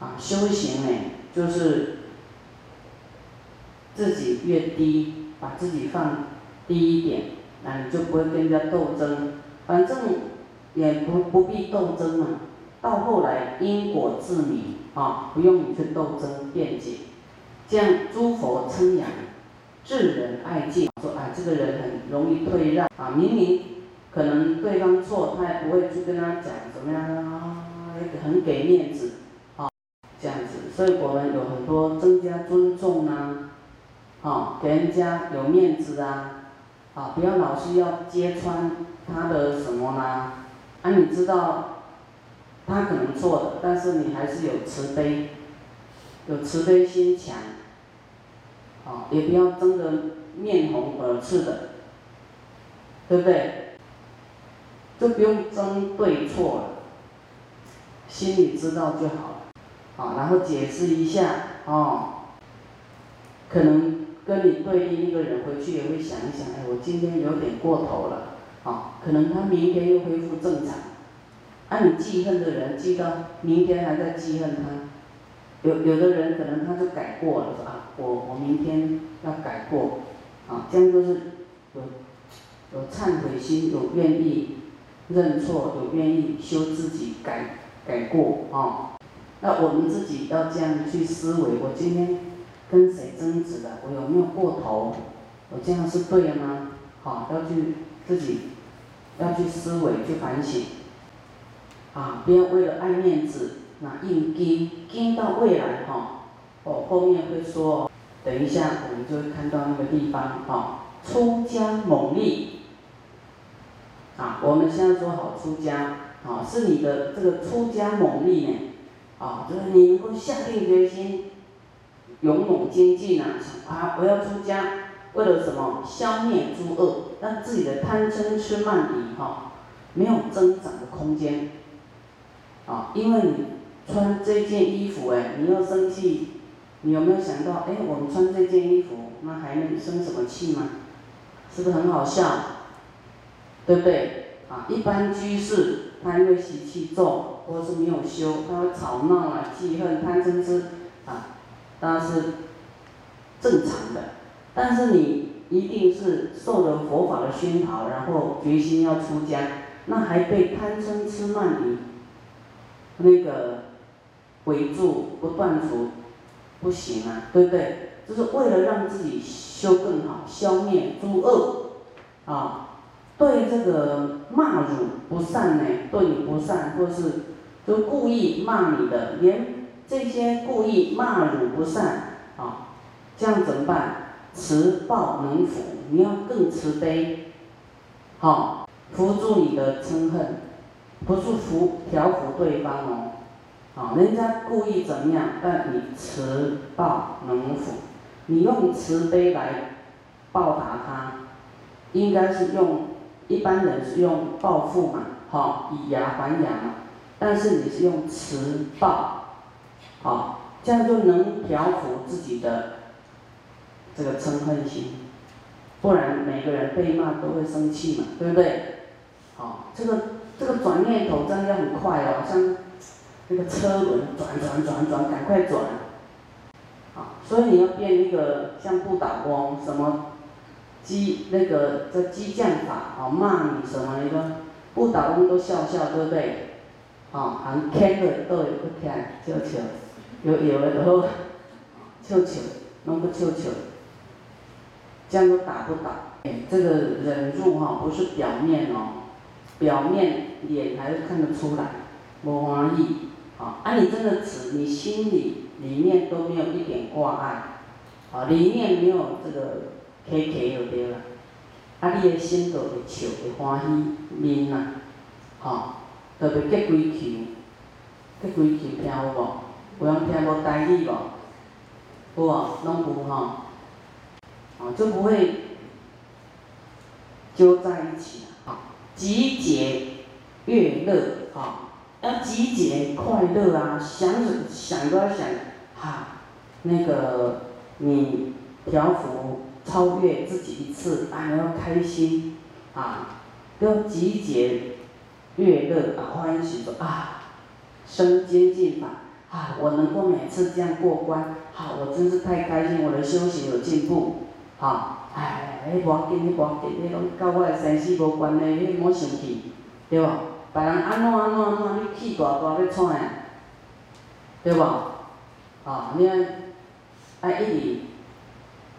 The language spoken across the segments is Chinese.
啊，修行呢，就是自己越低，把自己放低一点，那你就不会跟人家斗争，反正也不不必斗争嘛。到后来因果自明啊，不用你去斗争辩解，这样诸佛称扬，智人爱敬，说啊这个人很容易退让啊，明明可能对方错，他也不会去跟他讲怎么样啊，很给面子。所以我们有很多增加尊重啊，好，给人家有面子啊，啊，不要老是要揭穿他的什么啦，啊，你知道他可能错的，但是你还是有慈悲，有慈悲心强，啊，也不要争得面红耳赤的，对不对？就不用争对错了，心里知道就好了。啊，然后解释一下，哦，可能跟你对立那个人回去也会想一想，哎，我今天有点过头了，啊，可能他明天又恢复正常，啊，你记恨的人记到明天还在记恨他，有有的人可能他就改过了，说啊，我我明天要改过，啊，这样就是有有忏悔心，有愿意认错，有愿意修自己改改过，啊。那我们自己要这样去思维：我今天跟谁争执了？我有没有过头？我这样是对的吗？好，要去自己要去思维、去反省。啊，不要为了爱面子，那硬盯盯到未来哈。哦，后面会说，等一下我们就会看到那个地方哈。出家猛力。啊，我们现在说好出家，啊，是你的这个出家猛力呢。啊，就是你能够下定决心，勇猛精进啊！啊，我要出家，为了什么？消灭诸恶，让自己的贪嗔痴慢疑哈，没有增长的空间。啊，因为你穿这件衣服哎，你要生气，你有没有想到哎，我们穿这件衣服，那还能生什么气吗？是不是很好笑？对不对？啊，一般居士他因为习气重。或是没有修，他会吵闹啊、记恨、贪嗔痴啊，当然是正常的。但是你一定是受了佛法的熏陶，然后决心要出家，那还被贪嗔痴慢疑那个围住不断除，不行啊，对不对？就是为了让自己修更好，消灭诸恶啊，对这个骂辱不善呢，对你不善或是。都故意骂你的，连这些故意骂汝不善，啊，这样怎么办？慈报能服，你要更慈悲，好，扶住你的嗔恨，不是扶调服对方哦，啊，人家故意怎么样，但你慈报能服，你用慈悲来报答他，应该是用一般人是用报复嘛，好，以牙还牙嘛。但是你是用慈报，好，这样就能调伏自己的这个嗔恨心，不然每个人被骂都会生气嘛，对不对？好，这个这个转念头真的要很快哦，像那个车轮转转转转，赶快转，好，所以你要变一个像不倒翁什么激那个这激将法，好骂你什么一个不倒翁都笑笑，对不对？哦，很欠的都会去听，笑笑；有有的就好，笑笑，拢不笑笑。这样都打不倒。哎，这个忍住哈，不是表面哦，表面脸还是看得出来，无欢喜。哦，啊，你真的指你心里里面都没有一点挂碍，哦，里面没有这个 K K 就对了。啊，你的心就会笑，会欢喜面呐，特别结规球，结规球听有无？有人听无代志无？有无？拢有吼，哦，就不会揪在一起啊！集结悦乐啊，要集结快乐啊！想着想都要想，哈，那个你调伏超越自己一次，啊，要开心啊，要集结。悦乐啊，欢喜说啊，生精进法，啊，我能够每次这样过关，好，我真是太开心，我的修行有进步，好，哎，迄无要紧，迄无要紧，迄拢甲我的生死无关的，迄莫生气，对无？别人安怎安怎安怎，你气大大要创啥？对无？哦，你爱爱一直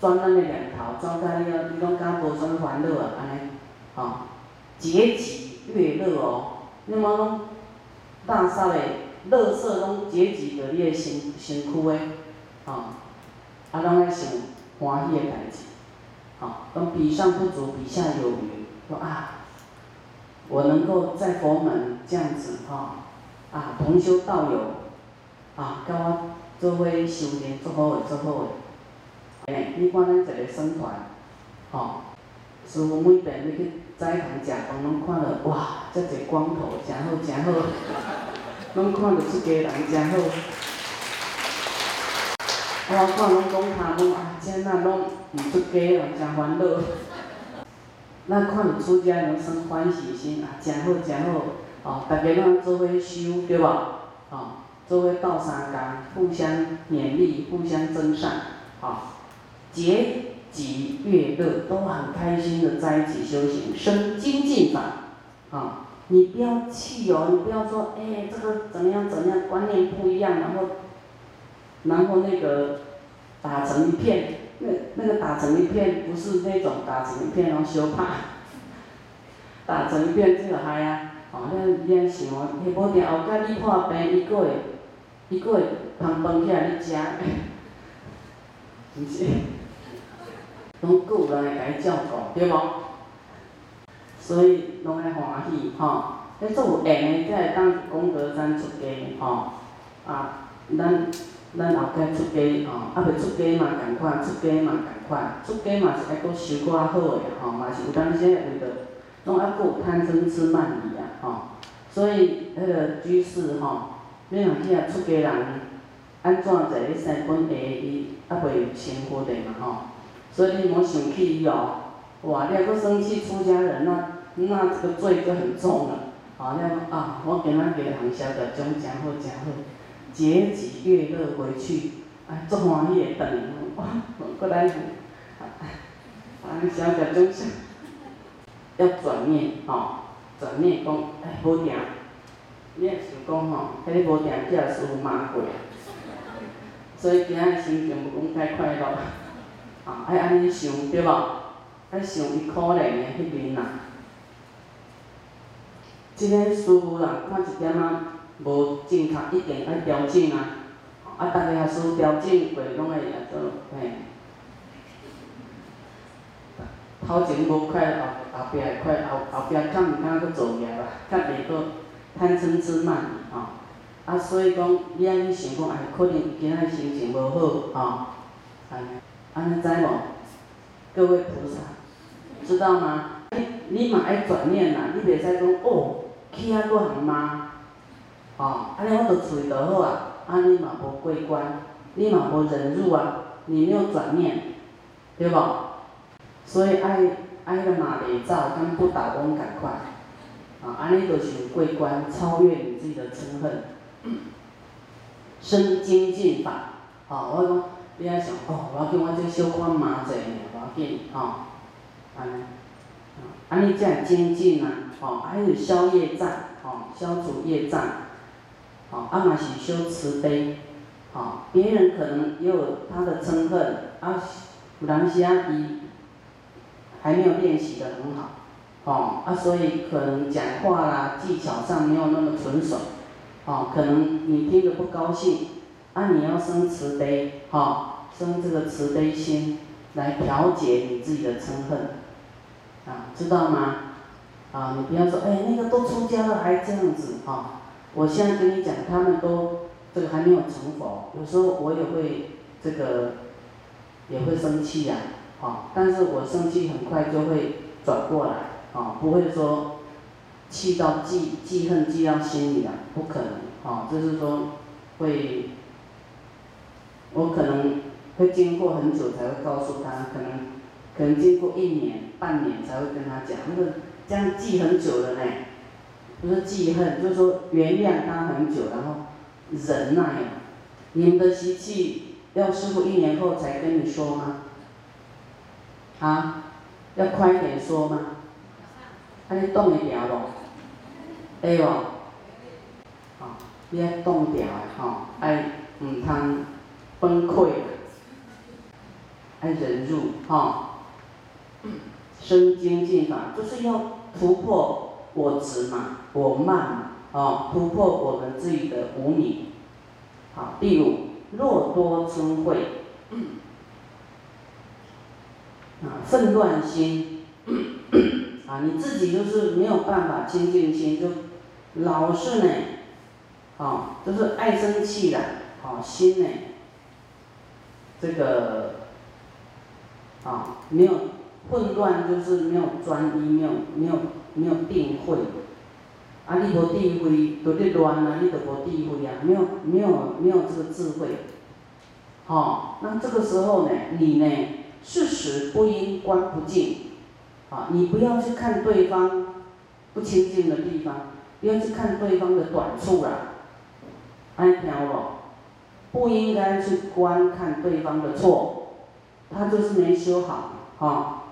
转咱的念头，转到你啊，你拢敢无啥烦恼啊？安尼，哦，结集越越热哦，你莫讲大煞的乐色拢结集着你的身身躯的，啊，啊，拢爱想欢喜的代志，哦，讲比上不足，比下有余，说啊，我能够在佛门这样子，哈，啊，同修道友，啊，甲我做伙修炼，做好个做好个，诶，你看咱一个僧团，吼，师傅每遍你去斋堂食饭，拢看到哇，遮侪光头，真好真好，拢看到即家人真好。我看拢讲他讲啊，这那拢毋出家人，真烦恼。咱看到出家人生欢喜心啊，真好真好，哦，大家拢做伙修，对无？哦。做伙斗相共，互相勉励，互相增善，啊，结集悦乐，都很开心的在一起修行，生精进法，啊，你不要气哦，你不要说，哎，这个怎样怎样，观念不一样，然后，然后那个打成一片，那那个打成一片不是那种打成一片然后修怕，打成一片这个嗨啊，哦，你你想，迄无定后盖你破病，伊过会。伊佫会通饭起来你食，毋是？拢佫有人会甲伊照顾，对无？所以拢爱欢喜吼，迄做有缘的才会当功德咱出家吼，啊，咱咱后盖出家吼，啊未出家嘛共款，出家嘛共款，出家嘛是爱佫修较好个吼，嘛是有当时为着，拢还佫有贪嗔痴慢疑啊吼，所以迄个居士吼。你若去啊，出家人安怎在咧生本地，伊啊袂成佛的嘛吼，所以你莫生气伊哦。哇，你若搁生气出家人，那那这个罪就很重了。哦，你讲啊，我今仔日行消个种真好真好，结集悦乐回去，哎，足欢喜会转，哇，过来，行消个种啥？要转念吼，转念讲，哎，无定。你也想讲吼，迄个无定叫师傅骂过，所以今仔心情无讲太快乐，啊，爱安尼想对无？爱想伊可怜的迄面啊。即个师傅人看一点仔无正确，一定爱调整啊。啊，逐个师傅调整过，拢会也做嘿。头前无快，后后壁会快，后后壁较毋敢佫做业啊，较袂佫。贪嗔痴慢疑吼，啊，所以讲你安尼想讲，哎，可能今仔心情无好吼，安尼，安尼知无？各位菩萨，知道吗？你你嘛爱转念啦，你袂使讲哦，去啊搁通骂，吼，安尼我着处理着好啊，安尼嘛无过关，你嘛无忍辱啊，你没有转念，对无？所以爱爱个嘛袂走，跟不倒翁共款。啊，安尼就是过关，超越你自己的嗔恨，生精进法。哦，我讲，你爱想，哦，我要紧，我这小看麻者呢，我要紧，吼，安尼，安尼才会精进啊，哦，还有消业障，哦，消除业障，哦，啊嘛是修慈悲，哦，别人可能也有他的嗔恨，啊，有当时啊，伊还没有练习的很好。哦，啊，所以可能讲话啦，技巧上没有那么纯熟，哦，可能你听着不高兴，啊，你要生慈悲，哦，生这个慈悲心来调节你自己的嗔恨，啊，知道吗？啊，你不要说，哎，那个都出家了还这样子，啊，我现在跟你讲，他们都这个还没有成佛，有时候我也会这个也会生气呀，啊，但是我生气很快就会转过来。哦，不会说气到记记恨记到心里啊，不可能。哦，就是说会，我可能会经过很久才会告诉他，可能可能经过一年半年才会跟他讲，那个这样记很久了呢，不是记恨，就是说原谅他很久，然后忍耐。你们的习气要师傅一年后才跟你说吗？啊，要快点说吗？啊，你冻会掉咯？会无？啊，你要冻掉的吼，爱唔通崩溃了，爱忍住吼。生精进法就是要突破我执嘛，我慢嘛，啊，突破我们自己的无明。好，第五，若多嗔恚，啊，愤乱心，啊，你自己就是没有办法清净心，就老是呢，啊，就是爱生气的，啊，心呢，这个，啊，没有混乱，就是没有专一，没有没有没有定慧。啊，你无智慧，都咧乱啊！你都无智慧啊，没有没有没有这个智慧，好，那这个时候呢，你呢，事实不应观不净，啊，你不要去看对方不清净的地方，不要去看对方的短处啦，安听无？不应该去观看对方的错，他就是没修好，哈，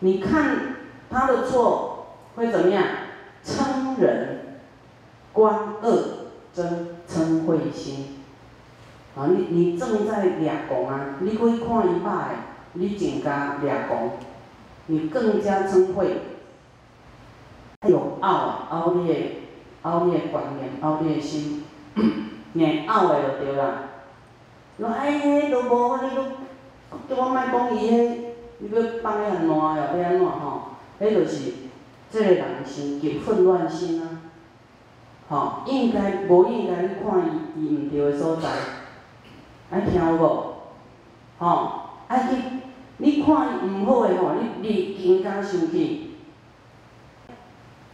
你看他的错会怎么样？嗔人观恶增嗔恚心，啊，你你正在俩讲啊，你可以看一摆，你更加俩讲，你更加嗔恚，有傲傲你的傲你的观念，傲你的心，硬拗的就对啦。说哎，迄都无法，你都叫我莫讲伊迄，你要放伊安怎哦？要安怎吼？迄就是。这个人心极混乱心啊，吼，应该无应该去看伊伊毋对的所在，爱听有无？吼，爱去你看伊毋好的吼，你你更加生气。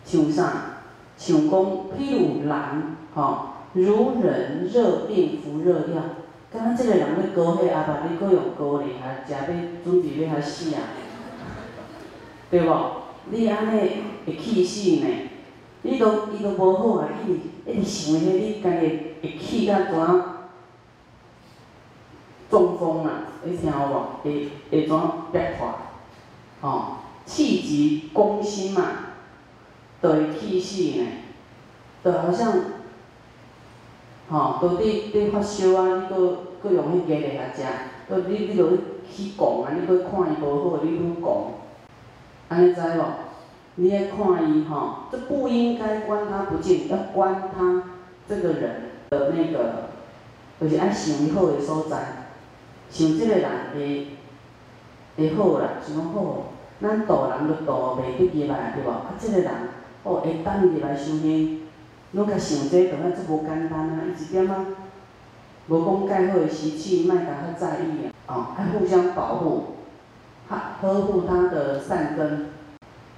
想啥？想讲，譬如人，吼，如人热病服热药，敢若即个人咧高血压吧，你搁用高咧，还食要准备要还死啊？对无？你安尼会气死呢？你都伊都无好啊！一直一直想迄，你家己会气甲怎中风啦？你听有无？会会怎变化？吼，气急攻心嘛，都会气死呢。就好像，吼，都伫伫发烧啊，你搁搁用迄个来遐食，搁你你著去讲啊，你搁看伊无好，你愈讲。安尼知无？你要看伊吼，这不应该关他不敬，要关他这个人的那个，就是爱想伊好的所在，想这个人会会好啦，想讲好，咱度人就度袂得入来，对无？啊，这个人哦会等入来修行，拢甲想这个，啊，这无简单啊，伊一点啊无讲介好的习气，莫甲较在意啊，哦，爱互相保护。他呵护他的善根，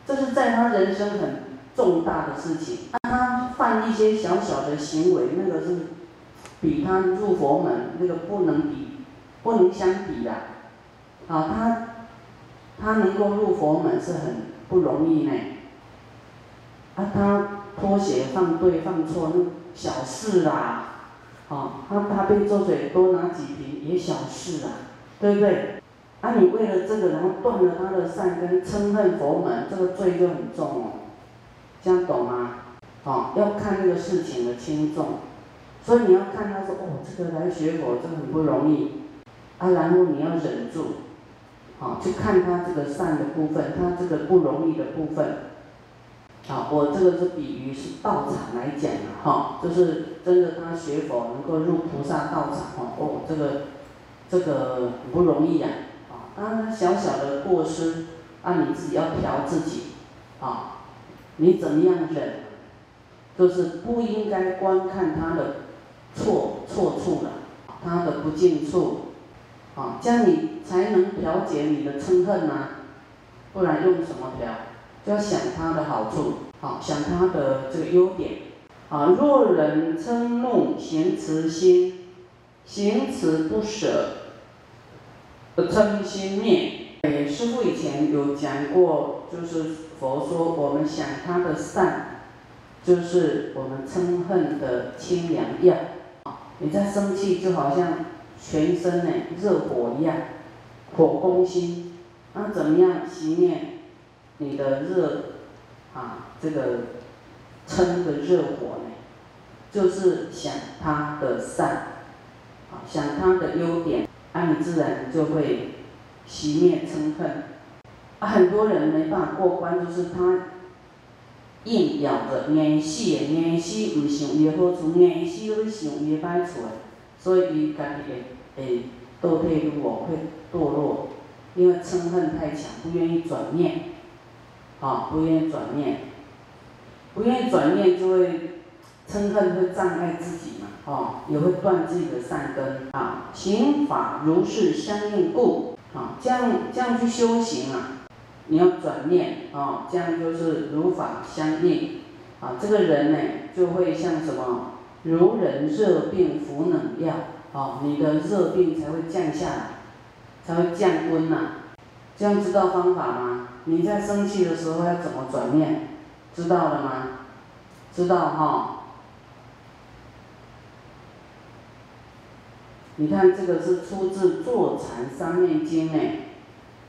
这是在他人生很重大的事情。他犯一些小小的行为，那个是比他入佛门那个不能比，不能相比的。啊，他他能够入佛门是很不容易呢。啊，他拖鞋放对放错那小事啦。啊，他他被做嘴多拿几瓶也小事啊，对不对？啊，你为了这个，然后断了他的善根，嗔恨佛门，这个罪就很重哦。这样懂吗？哦，要看那个事情的轻重，所以你要看他说，哦，这个来学佛真的很不容易，啊，然后你要忍住，好，去看他这个善的部分，他这个不容易的部分。啊，我这个是比喻是道场来讲的哈，就是真的他学佛能够入菩萨道场哦，哦，这个这个很不容易呀。啊，小小的过失，啊，你自己要调自己，啊，你怎么样忍，就是不应该观看他的错错处了，他的不敬处，啊，这样你才能调节你的嗔恨呐，不然用什么调？就要想他的好处，好想他的这个优点，啊，若人嗔怒行慈心，行慈不舍。嗔心灭，诶，师父以前有讲过，就是佛说我们想他的善，就是我们嗔恨的清凉药，啊你在生气就好像全身呢热火一样，火攻心，那怎么样熄灭？你的热啊这个嗔的热火呢？就是想他的善，啊想他的优点，啊你自然就会熄灭嗔恨。啊很多人没办法过关，就是他。硬咬着，硬死的，硬死毋想伊的好处，硬死要想伊的歹处的，所以伊家己会会堕退路哦，会堕落，因为嗔恨太强，不愿意转念，啊，不愿意转念，不愿意转念就会嗔恨会障碍自己嘛，哦，也会断自己的善根啊。行法如是相应故，啊，这样这样去修行啊。你要转念啊，这样就是如法相应啊。这个人呢，就会像什么，如人热病服冷药啊，你的热病才会降下来，才会降温呐。这样知道方法吗？你在生气的时候要怎么转念？知道了吗？知道哈。你看这个是出自《坐禅三昧经》呢，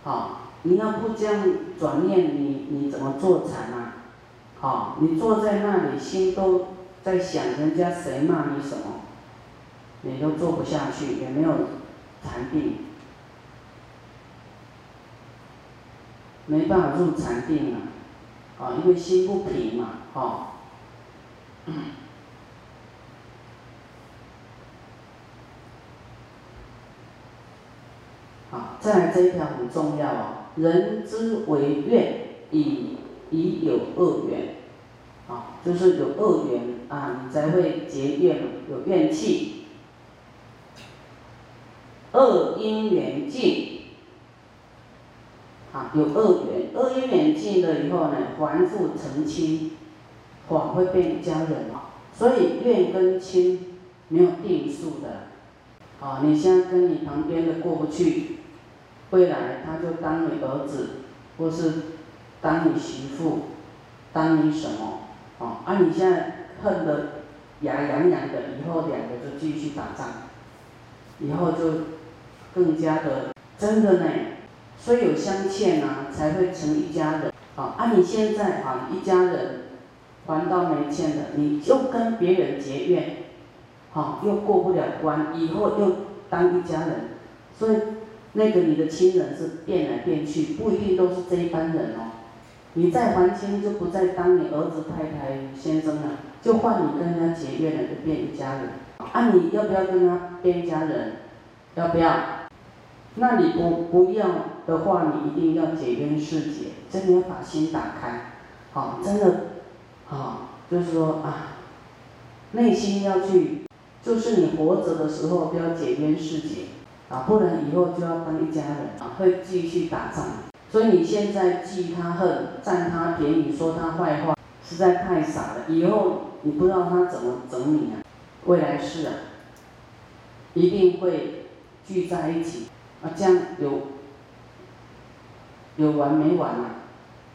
好。你要不这样转念，你你怎么坐禅啊？好，你坐在那里，心都在想人家谁骂你什么，你都坐不下去，也没有禅定，没办法入禅定啊，啊，因为心不平嘛，哦。好，再来这一条很重要哦。人之为怨，以以有恶缘，啊，就是有恶缘啊，你才会结怨，有怨气。恶因缘尽，啊，有恶缘，恶因缘尽了以后呢，还复成亲，哇，会变家人啊。所以怨跟亲没有定数的，啊，你现在跟你旁边的过不去。未来他就当你儿子，或是当你媳妇，当你什么？哦，啊，你现在恨得牙痒痒的，以后两个就继续打仗，以后就更加的真的呢。虽有相欠啊，才会成一家人。啊，啊，你现在啊，一家人还到没欠的，你就跟别人结怨，好，又过不了关，以后又当一家人，所以。那个你的亲人是变来变去，不一定都是这一班人哦。你再还清，就不再当你儿子、太太、先生了，就换你跟人家结怨了，就变一家人。啊，你要不要跟他变一家人？要不要？那你不不要的话，你一定要解冤释结，真的要把心打开。好，真的，好，就是说啊，内心要去，就是你活着的时候都要解冤释结。啊，不然以后就要当一家人啊，会继续打仗。所以你现在记他恨，占他便宜，说他坏话，实在太傻了。以后你不知道他怎么整你啊，未来世啊，一定会聚在一起啊，这样有有完没完啊？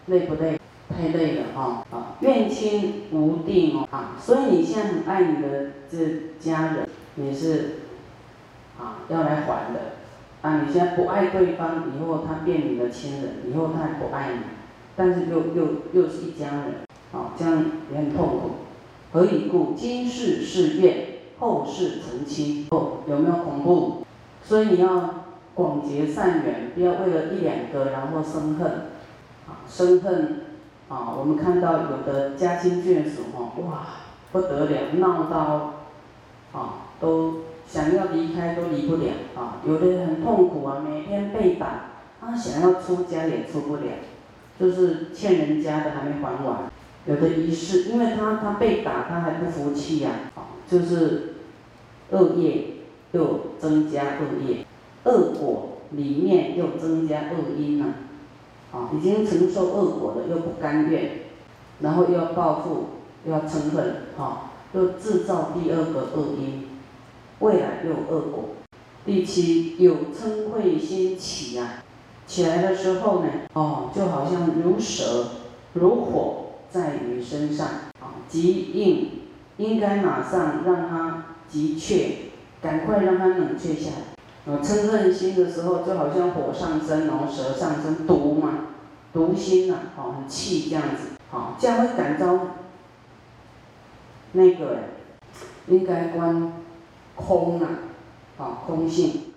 累不累？太累了哈！啊，怨亲无定哦啊，所以你现在很爱你的这家人，你是。啊，要来还的，啊，你现在不爱对方，以后他变你的亲人，以后他也不爱你，但是又又又是一家人，啊，这样也很痛苦。何以故？今世是怨，后世成亲。哦，有没有恐怖？所以你要广结善缘，不要为了一两个然后生恨，啊，生恨，啊，我们看到有的家亲眷属，哈，哇，不得了，闹到，啊，都。想要离开都离不了啊！有的人很痛苦啊，每天被打，他想要出家也出不了，就是欠人家的还没还完。有的仪式，因为他他被打，他还不服气呀，就是恶业又增加恶业，恶果里面又增加恶因呐，啊，已经承受恶果了又不甘愿，然后又要报复，又要嗔恨，哈，又制造第二个恶因。未来又恶果。第七，有嗔恚心起啊，起来的时候呢，哦，就好像如蛇、如火在你身上啊，急应应该马上让它急却赶快让它冷却下来。啊，嗔恨心的时候，就好像火上升，然后蛇上升，毒嘛，毒心呐，哦，很气这样子，好，这样会感召那个应该观空啊，好，空性。